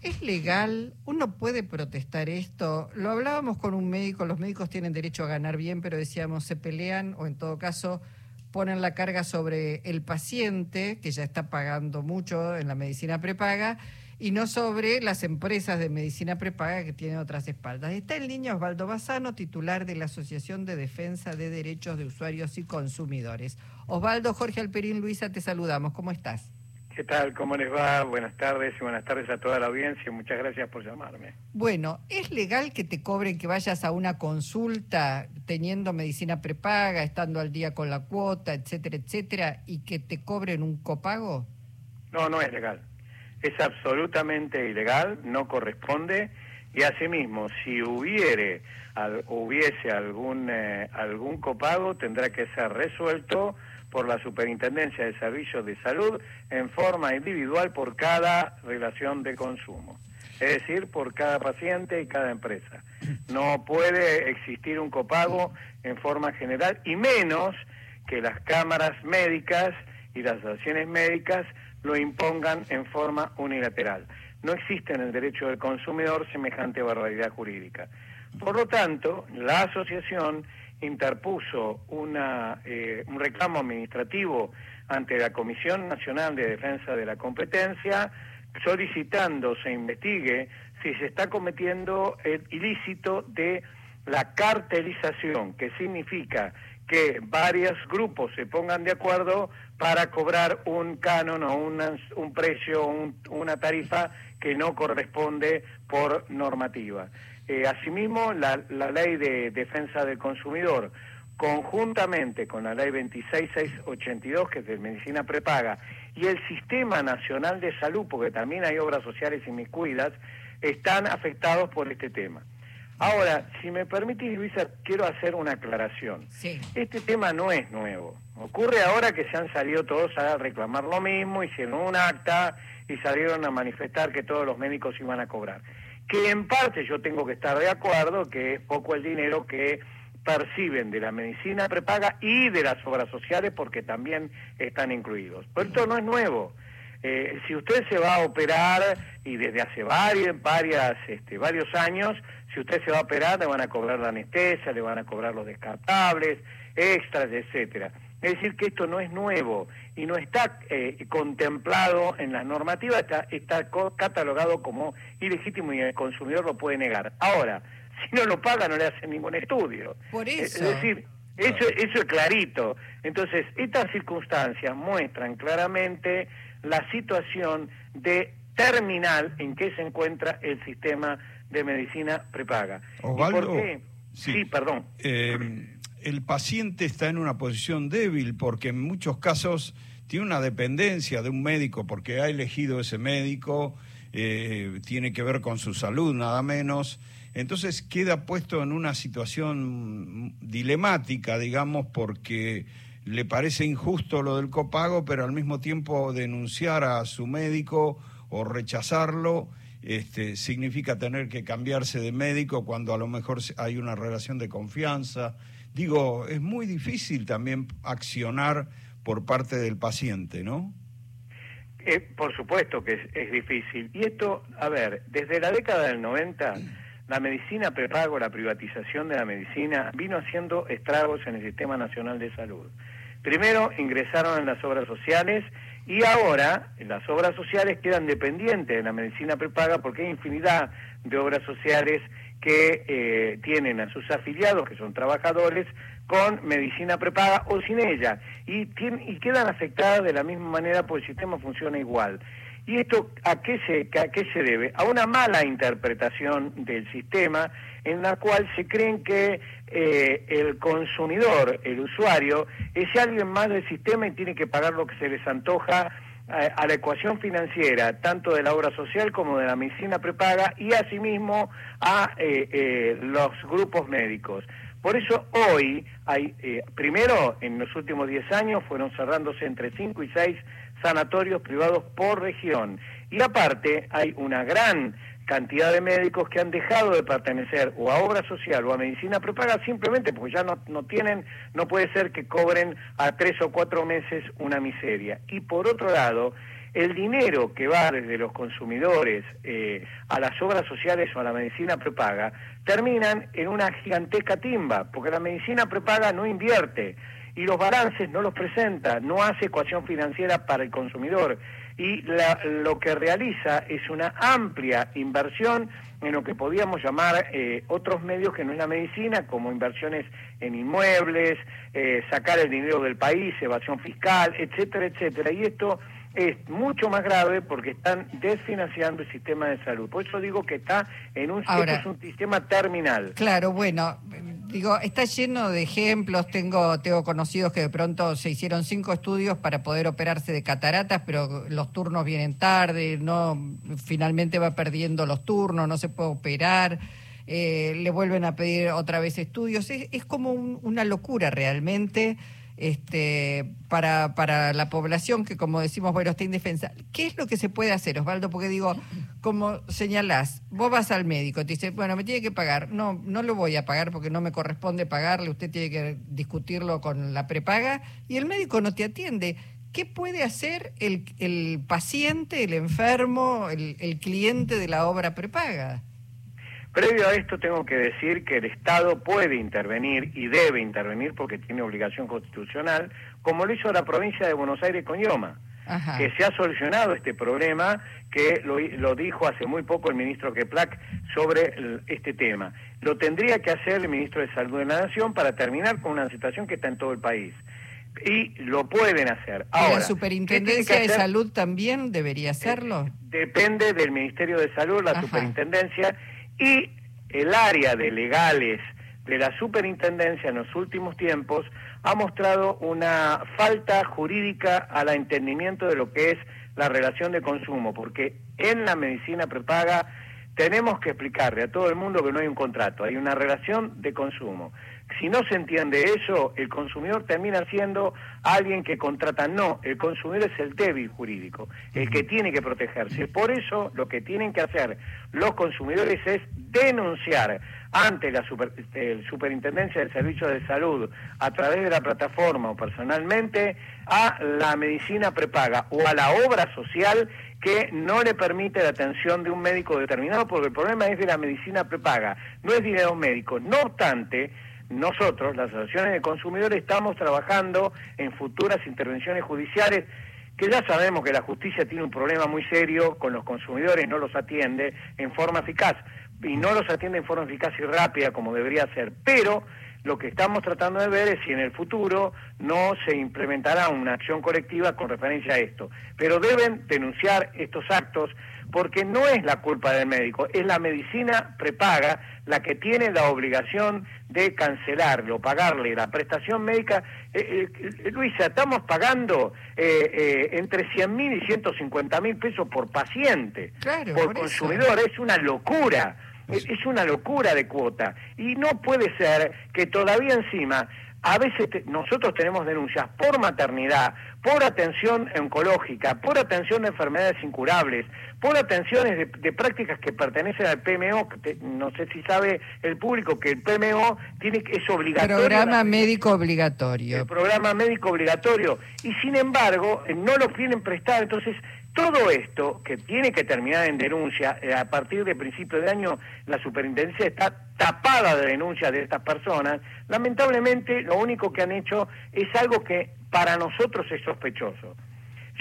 ¿Es legal? ¿Uno puede protestar esto? Lo hablábamos con un médico, los médicos tienen derecho a ganar bien, pero decíamos, se pelean o en todo caso ponen la carga sobre el paciente, que ya está pagando mucho en la medicina prepaga, y no sobre las empresas de medicina prepaga que tienen otras espaldas. Está el niño Osvaldo Bazano, titular de la Asociación de Defensa de Derechos de Usuarios y Consumidores. Osvaldo, Jorge Alperín, Luisa, te saludamos. ¿Cómo estás? ¿Qué tal? ¿Cómo les va? Buenas tardes y buenas tardes a toda la audiencia. Muchas gracias por llamarme. Bueno, ¿es legal que te cobren que vayas a una consulta teniendo medicina prepaga, estando al día con la cuota, etcétera, etcétera, y que te cobren un copago? No, no es legal. Es absolutamente ilegal, no corresponde y asimismo, si hubiere, hubiese algún, eh, algún copago, tendrá que ser resuelto por la Superintendencia de Servicios de Salud en forma individual por cada relación de consumo, es decir, por cada paciente y cada empresa. No puede existir un copago en forma general y menos que las cámaras médicas y las asociaciones médicas lo impongan en forma unilateral. No existe en el derecho del consumidor semejante barbaridad jurídica. Por lo tanto, la asociación interpuso una, eh, un reclamo administrativo ante la Comisión Nacional de Defensa de la Competencia solicitando se investigue si se está cometiendo el ilícito de la cartelización, que significa que varios grupos se pongan de acuerdo para cobrar un canon o un precio, una tarifa que no corresponde por normativa. Eh, asimismo, la, ley de defensa del consumidor, conjuntamente con la ley 26682, que es de medicina prepaga, y el Sistema Nacional de Salud, porque también hay obras sociales y cuidas, están afectados por este tema. Ahora, si me permitís, Luisa, quiero hacer una aclaración. Este tema no es nuevo. Ocurre ahora que se han salido todos a reclamar lo mismo, hicieron un acta y salieron a manifestar que todos los médicos iban a cobrar que en parte yo tengo que estar de acuerdo que es poco el dinero que perciben de la medicina prepaga y de las obras sociales porque también están incluidos. Pero esto no es nuevo. Eh, si usted se va a operar y desde hace varias, varias, este, varios años, si usted se va a operar le van a cobrar la anestesia, le van a cobrar los descartables, extras, etcétera. Es decir, que esto no es nuevo y no está eh, contemplado en las normativas, está, está catalogado como ilegítimo y el consumidor lo puede negar. Ahora, si no lo paga no le hacen ningún estudio. Por eso. Es decir, eso, eso es clarito. Entonces, estas circunstancias muestran claramente la situación de terminal en que se encuentra el sistema de medicina prepaga. por qué? Sí, perdón. Eh, el paciente está en una posición débil porque en muchos casos tiene una dependencia de un médico porque ha elegido ese médico, eh, tiene que ver con su salud nada menos. Entonces queda puesto en una situación dilemática, digamos, porque le parece injusto lo del copago, pero al mismo tiempo denunciar a su médico o rechazarlo este, significa tener que cambiarse de médico cuando a lo mejor hay una relación de confianza. Digo, es muy difícil también accionar por parte del paciente, ¿no? Eh, por supuesto que es, difícil. Y esto, a ver, desde la década del 90, la medicina prepago, la privatización de la medicina, vino haciendo estragos en el Sistema Nacional de Salud. Primero ingresaron en las obras sociales y ahora las obras sociales quedan dependientes de la medicina prepaga porque hay infinidad de obras sociales que eh, tienen a sus afiliados, que son trabajadores, con medicina prepaga o sin ella, y, y quedan afectadas de la misma manera porque el sistema funciona igual. ¿Y esto a qué, se, a qué se debe? A una mala interpretación del sistema en la cual se creen que eh, el consumidor, el usuario, es alguien más del sistema y tiene que pagar lo que se les antoja a, la ecuación financiera, tanto de la obra social como de la medicina prepaga, y asimismo a eh, eh, los grupos médicos. Por eso hoy hay, eh, primero, en los últimos 10 años fueron cerrándose entre 5 y 6 sanatorios privados por región. Y aparte hay una gran cantidad de médicos que han dejado de pertenecer o a obra social o a medicina prepaga simplemente porque ya no, no tienen, no puede ser que cobren a tres o cuatro meses una miseria. Y por otro lado, el dinero que va desde los consumidores eh, a las obras sociales o a la medicina prepaga terminan en una gigantesca timba, porque la medicina prepaga no invierte y los balances no los presenta, no hace ecuación financiera para el consumidor y lo que realiza es una amplia inversión en lo que podíamos llamar eh, otros medios que no es la medicina, como inversiones en inmuebles, eh, sacar el dinero del país, evasión fiscal, etcétera, etcétera. Y esto es mucho más grave porque están desfinanciando el sistema de salud. Por eso digo que está en un, es un sistema terminal. Claro, bueno, digo, está lleno de ejemplos. Tengo, tengo conocidos que de pronto se hicieron cinco estudios para poder operarse de cataratas, pero los turnos vienen tarde, no, finalmente va perdiendo los turnos, no se puede operar. Eh, le vuelven a pedir otra vez estudios. Es, como una locura realmente este, para, para la población que, como decimos, bueno, está indefensa. ¿Qué es lo que se puede hacer, Osvaldo? Porque digo, como señalás, vos vas al médico, te dice, bueno, me tiene que pagar. No, no lo voy a pagar porque no me corresponde pagarle, usted tiene que discutirlo con la prepaga y el médico no te atiende. ¿Qué puede hacer el, el paciente, el enfermo, el, el cliente de la obra prepaga? Previo a esto tengo que decir que el Estado puede intervenir y debe intervenir porque tiene obligación constitucional, como lo hizo la provincia de Buenos Aires con IOMA, que se ha solucionado este problema que lo, dijo hace muy poco el ministro Keplak sobre este tema. Lo tendría que hacer el ministro de Salud de la Nación para terminar con una situación que está en todo el país y lo pueden hacer. Ahora, ¿La Superintendencia de Salud también debería hacerlo? Eh, depende del Ministerio de Salud, la Superintendencia, y el área de legales de la superintendencia en los últimos tiempos ha mostrado una falta jurídica al entendimiento de lo que es la relación de consumo, porque en la medicina prepaga tenemos que explicarle a todo el mundo que no hay un contrato, hay una relación de consumo. Si no se entiende eso, el consumidor termina siendo alguien que contrata. No, el consumidor es el débil jurídico, el que tiene que protegerse. Por eso lo que tienen que hacer los consumidores es denunciar ante la este, Superintendencia del Servicio de Salud a través de la plataforma o personalmente a la medicina prepaga o a la obra social que no le permite la atención de un médico determinado, porque el problema es de la medicina prepaga, no es dinero médico. No obstante, nosotros, las asociaciones de consumidores, estamos trabajando en futuras intervenciones judiciales que ya sabemos que la justicia tiene un problema muy serio con los consumidores, no los atiende en forma eficaz y no los atiende en forma eficaz y rápida como debería ser, pero lo que estamos tratando de ver es si en el futuro no se implementará una acción colectiva con referencia a esto. Pero deben denunciar estos actos porque no es la culpa del médico, es la medicina prepaga la que tiene la obligación de cancelarle o pagarle la prestación médica. Eh, eh, Luisa, estamos pagando eh, entre 100 mil y 150 mil pesos por paciente, por, consumidor, es una locura. Es una locura de cuota. Y no puede ser que todavía encima, a veces nosotros tenemos denuncias por maternidad, por atención oncológica, por atención de enfermedades incurables, por atenciones de, prácticas que pertenecen al PMO, no sé si sabe el público que el PMO tiene es obligatorio. Programa médico obligatorio. El programa médico obligatorio. Y sin embargo, no lo quieren prestar, entonces todo esto, que tiene que terminar en denuncia, eh, a partir de principio de año la superintendencia está tapada de denuncias de estas personas, lamentablemente lo único que han hecho es algo que para nosotros es sospechoso.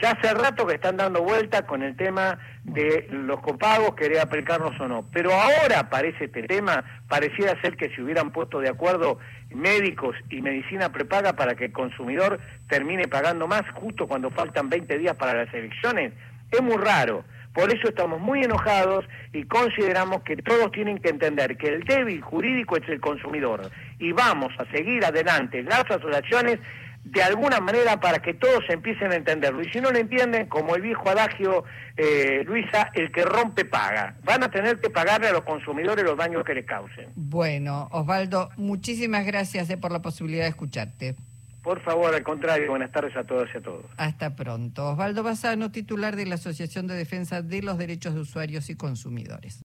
Ya hace rato que están dando vuelta con el tema de los copagos, querer aplicarlos o no. Pero ahora parece este tema, pareciera ser que se hubieran puesto de acuerdo médicos y medicina prepaga para que el consumidor termine pagando más justo cuando faltan 20 días para las elecciones. Es muy raro. Por eso estamos muy enojados y consideramos que todos tienen que entender que el débil jurídico es el consumidor. Y vamos a seguir adelante las asociaciones de alguna manera para que todos empiecen a entenderlo. Y si no lo entienden, como el viejo adagio, eh, Luisa, el que rompe paga. Van a tener que pagarle a los consumidores los daños que les causen. Bueno, Osvaldo, muchísimas gracias eh, por la posibilidad de escucharte. Por favor, al contrario, buenas tardes a todos y a todos. Hasta pronto. Osvaldo Bassano, titular de la Asociación de Defensa de los Derechos de Usuarios y Consumidores.